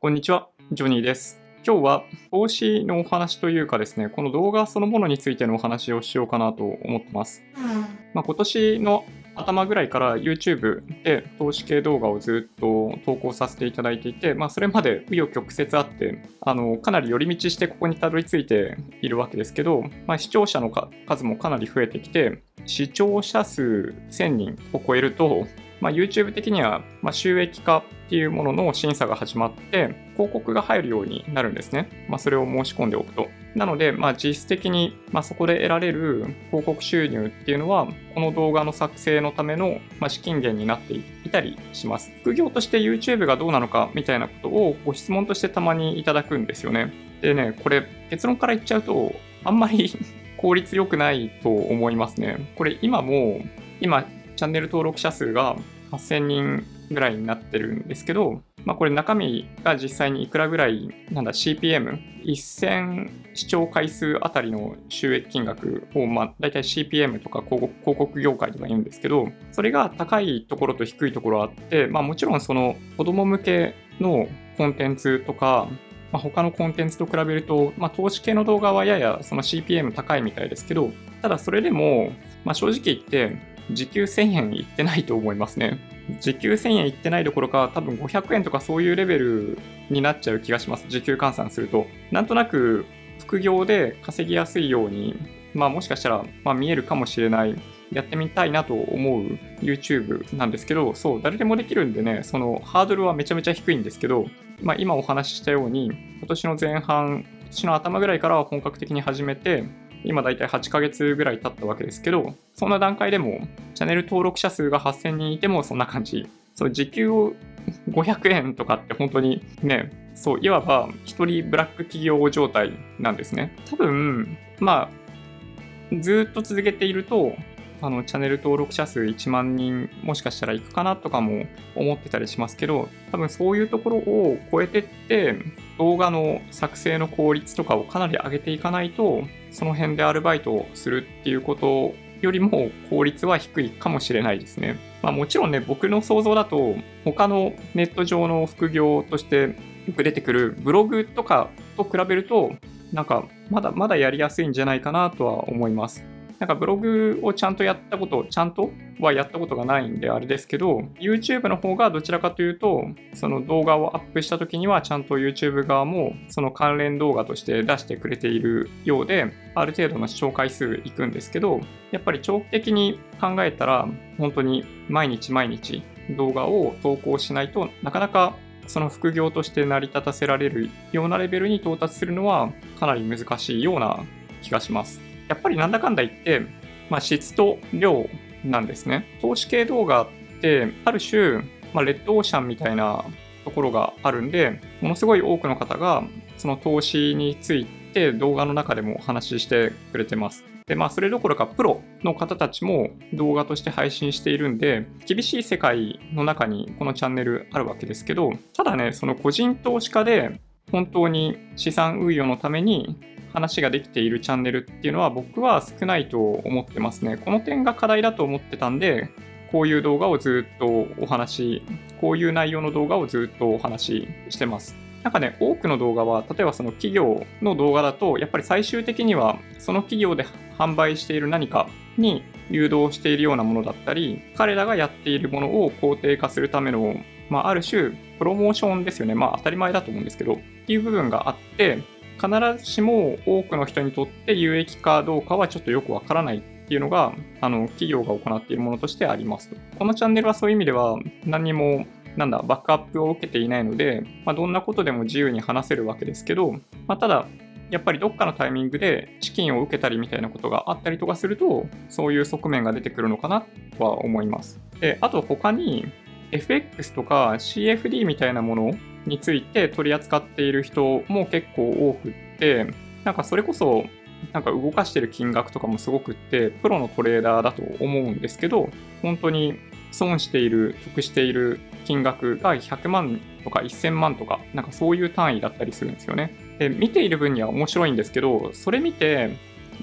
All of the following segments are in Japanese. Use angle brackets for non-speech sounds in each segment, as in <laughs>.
こんにちは、ジョニーです。今日は投資のお話というかですね、この動画そのものについてのお話をしようかなと思ってます。まあ、今年の頭ぐらいから YouTube で投資系動画をずっと投稿させていただいていて、まあ、それまで紆余曲折あってあのかなり寄り道してここにたどり着いているわけですけど、まあ、視聴者の数もかなり増えてきて視聴者数1000人を超えると、まあ、YouTube 的にはま収益化っていうものの審査が始まって広告が入るようになるんですね。まあ、それを申し込んでおくと。なので、まあ、実質的に、まあ、そこで得られる広告収入っていうのはこの動画の作成のための、まあ、資金源になっていたりします。副業として YouTube がどうなのかみたいなことをご質問としてたまにいただくんですよね。でね、これ結論から言っちゃうとあんまり <laughs> 効率良くないと思いますね。これ今も今チャンネル登録者数が8000人ぐらいになってるんですけど、まあ、これ中身が実際にいくらぐらいなんだ CPM1000 視聴回数あたりの収益金額を、まあ、大体 CPM とか広告業界とか言うんですけどそれが高いところと低いところあって、まあ、もちろんその子供向けのコンテンツとかまあ、他のコンテンツと比べると、まあ、投資系の動画はややその CPM 高いみたいですけど、ただそれでも、まあ、正直言って時給1000円いってないと思いますね。時給1000円いってないどころか、多分500円とかそういうレベルになっちゃう気がします。時給換算すると。なんとなく副業で稼ぎやすいように、まあもしかしたら、まあ、見えるかもしれない。やってみたいなと思う YouTube なんですけど、そう、誰でもできるんでね、そのハードルはめちゃめちゃ低いんですけど、まあ今お話ししたように、今年の前半、今年の頭ぐらいからは本格的に始めて、今だいたい8ヶ月ぐらい経ったわけですけど、そんな段階でも、チャンネル登録者数が8000人いてもそんな感じ。そう、時給を500円とかって本当にね、そう、いわば一人ブラック企業状態なんですね。多分、まあ、ずっと続けていると、あのチャンネル登録者数1万人もしかしたらいくかなとかも思ってたりしますけど多分そういうところを超えてって動画の作成の効率とかをかなり上げていかないとその辺でアルバイトをするっていうことよりも効率は低いかもしれないですね。まあ、もちろんね僕の想像だと他のネット上の副業としてよく出てくるブログとかと比べるとなんかまだまだやりやすいんじゃないかなとは思います。なんかブログをちゃんとやったこと、ちゃんとはやったことがないんであれですけど、YouTube の方がどちらかというと、その動画をアップした時にはちゃんと YouTube 側もその関連動画として出してくれているようで、ある程度の視聴回数いくんですけど、やっぱり長期的に考えたら、本当に毎日毎日動画を投稿しないとなかなかその副業として成り立たせられるようなレベルに到達するのはかなり難しいような気がします。やっぱりなんだかんだ言って、まあ、質と量なんですね。投資系動画って、ある種、まあ、レッドオーシャンみたいなところがあるんで、ものすごい多くの方が、その投資について動画の中でもお話ししてくれてます。で、まあ、それどころか、プロの方たちも動画として配信しているんで、厳しい世界の中にこのチャンネルあるわけですけど、ただね、その個人投資家で、本当に資産運用のために話ができているチャンネルっていうのは僕は少ないと思ってますね。この点が課題だと思ってたんで、こういう動画をずっとお話し、こういう内容の動画をずっとお話ししてます。なんかね、多くの動画は、例えばその企業の動画だと、やっぱり最終的にはその企業で販売している何かに誘導しているようなものだったり、彼らがやっているものを肯定化するための、まあ、ある種、プロモーションですよね。まあ、当たり前だと思うんですけど、っていう部分があって、必ずしも多くの人にとって有益かどうかはちょっとよくわからないっていうのが、あの、企業が行っているものとしてあります。このチャンネルはそういう意味では何も、なんだ、バックアップを受けていないので、まあ、どんなことでも自由に話せるわけですけど、まあ、ただ、やっぱりどっかのタイミングで資金を受けたりみたいなことがあったりとかすると、そういう側面が出てくるのかなとは思います。で、あと他に FX とか CFD みたいなものについて取り扱っている人も結構多くって、なんかそれこそ、なんか動かしてる金額とかもすごくって、プロのトレーダーだと思うんですけど、本当に損している、得している金額が100万とか1000万とか、なんかそういう単位だったりするんですよね。で、見ている分には面白いんですけど、それ見て、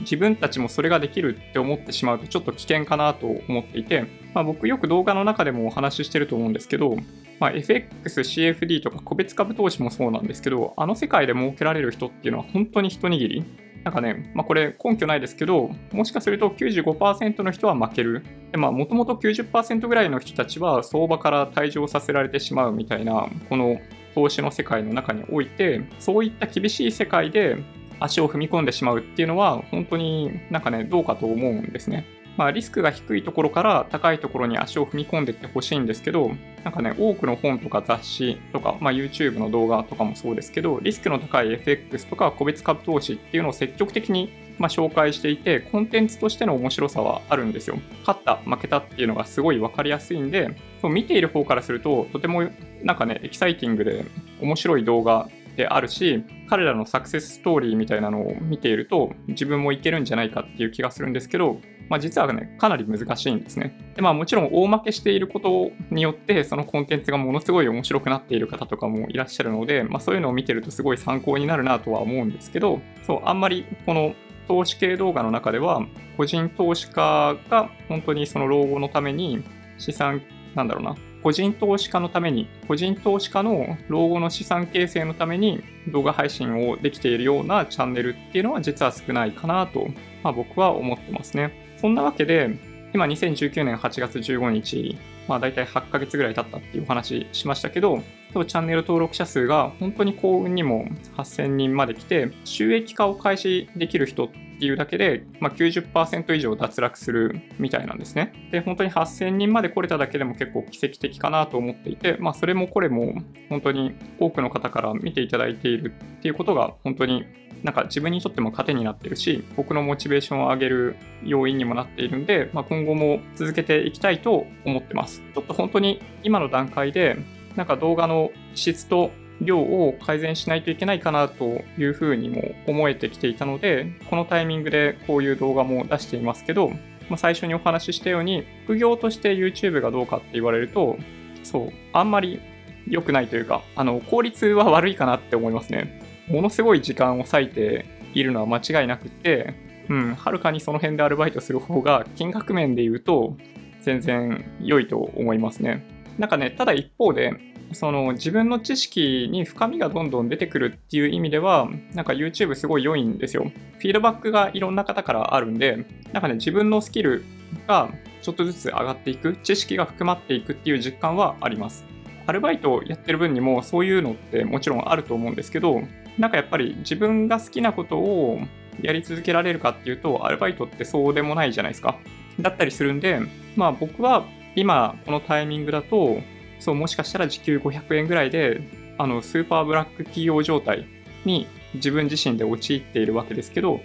自分たちもそれができるって思ってしまうとちょっと危険かなと思っていて、まあ、僕よく動画の中でもお話ししてると思うんですけど、まあ、FX、CFD とか個別株投資もそうなんですけど、あの世界で儲けられる人っていうのは本当に一握り。なんかね、まあ、これ根拠ないですけど、もしかすると95%の人は負ける。で、まあ、もともと90%ぐらいの人たちは相場から退場させられてしまうみたいな、この投資の世界の中において、そういった厳しい世界で足を踏み込んでしまうっていうのは、本当になんかね、どうかと思うんですね。まあ、リスクが低いところから高いところに足を踏み込んでいってほしいんですけど、なんかね、多くの本とか雑誌とか、まあ、YouTube の動画とかもそうですけど、リスクの高い FX とか個別株投資っていうのを積極的にまあ、紹介していて、コンテンツとしての面白さはあるんですよ。勝った、負けたっていうのがすごい分かりやすいんで、そう見ている方からすると、とてもなんかね、エキサイティングで面白い動画であるし、彼らのサクセスストーリーみたいなのを見ていると、自分もいけるんじゃないかっていう気がするんですけど、まあ、実はね、かなり難しいんですね。で、まあもちろん大負けしていることによって、そのコンテンツがものすごい面白くなっている方とかもいらっしゃるので、まあそういうのを見てるとすごい参考になるなとは思うんですけど、そう、あんまりこの投資系動画の中では、個人投資家が本当にその老後のために資産、なんだろうな、個人投資家のために、個人投資家の老後の資産形成のために動画配信をできているようなチャンネルっていうのは実は少ないかなと、まあ、僕は思ってますね。そんなわけで、今2019年8月15日、まあ大体8ヶ月ぐらい経ったっていうお話しましたけど、チャンネル登録者数が本当に幸運にも8000人まで来て、収益化を開始できる人っていうだけで、まあ、90%以上脱落するみたいなんですね。で、本当に8000人まで来れただけでも結構奇跡的かなと思っていて、まあそれもこれも本当に多くの方から見ていただいているっていうことが本当になんか自分にとっても糧になってるし、僕のモチベーションを上げる要因にもなっているんで、まあ、今後も続けていきたいと思ってます。ちょっと本当に今の段階で、なんか動画の質と量を改善しないといけないかなというふうにも思えてきていたので、このタイミングでこういう動画も出していますけど、まあ、最初にお話ししたように、副業として YouTube がどうかって言われると、そう、あんまり良くないというか、あの、効率は悪いかなって思いますね。ものすごい時間を割いているのは間違いなくって、うん、はるかにその辺でアルバイトする方が金額面で言うと全然良いと思いますね。なんかね、ただ一方で、その自分の知識に深みがどんどん出てくるっていう意味では、なんか YouTube すごい良いんですよ。フィードバックがいろんな方からあるんで、なんかね、自分のスキルがちょっとずつ上がっていく、知識が含まっていくっていう実感はあります。アルバイトをやってる分にもそういうのってもちろんあると思うんですけど、なんかやっぱり自分が好きなことをやり続けられるかっていうと、アルバイトってそうでもないじゃないですか。だったりするんで、まあ僕は今このタイミングだと、そうもしかしたら時給500円ぐらいで、あのスーパーブラック企業状態に自分自身で陥っているわけですけど、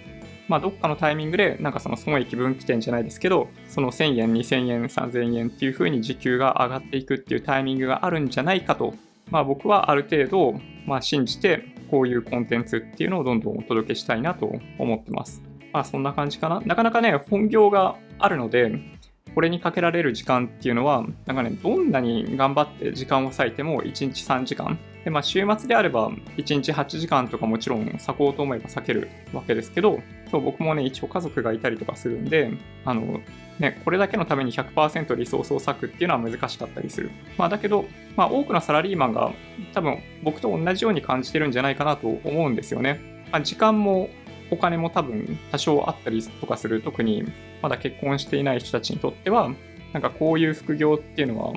まあ、どっかのタイミングで、なんかその損益分岐点じゃないですけど、その1000円、2000円、3000円っていう風に時給が上がっていくっていうタイミングがあるんじゃないかと、まあ僕はある程度、まあ信じて、こういうコンテンツっていうのをどんどんお届けしたいなと思ってます。まあそんな感じかな。なかなかね、本業があるので、これにかけられる時間っていうのは、なんかね、どんなに頑張って時間を割いても1日3時間。で、まあ週末であれば1日8時間とかもちろん割こうと思えば割けるわけですけど、そう僕もね、一応家族がいたりとかするんで、あの、ね、これだけのために100%リソースを割くっていうのは難しかったりする。まあだけど、まあ多くのサラリーマンが多分僕と同じように感じてるんじゃないかなと思うんですよね。まあ、時間もお金も多分多少あったりとかする、特にまだ結婚していない人たちにとっては、なんかこういう副業っていうのは、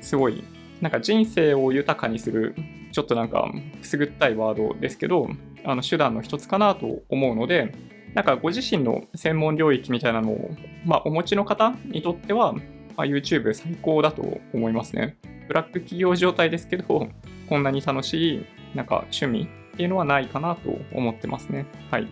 すごい、なんか人生を豊かにする、ちょっとなんかくすぐったいワードですけど、あの手段の一つかなと思うので、なんかご自身の専門領域みたいなのを、まあ、お持ちの方にとっては、まあ、YouTube 最高だと思いますね。ブラック企業状態ですけど、こんなに楽しい、なんか趣味っていうのはないかなと思ってますね。はい。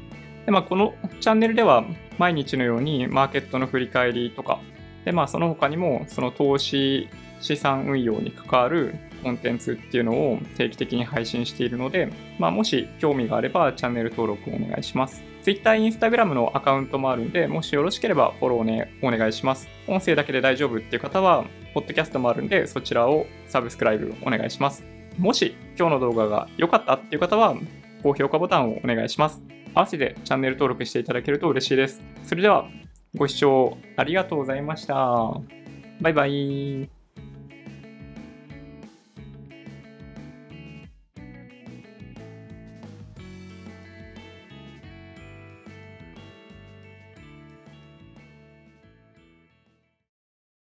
で、まあ、このチャンネルでは毎日のようにマーケットの振り返りとか、で、まあ、その他にも、その投資、資産運用に関わるコンテンツっていうのを定期的に配信しているので、まあ、もし興味があればチャンネル登録をお願いします。Twitter、Instagram のアカウントもあるんで、もしよろしければフォローね、お願いします。音声だけで大丈夫っていう方は、ポッドキャストもあるんで、そちらをサブスクライブお願いします。もし今日の動画が良かったっていう方は、高評価ボタンをお願いします。合わせてチャンネル登録していただけると嬉しいです。それでは、ご視聴ありがとうございました。バイバイ。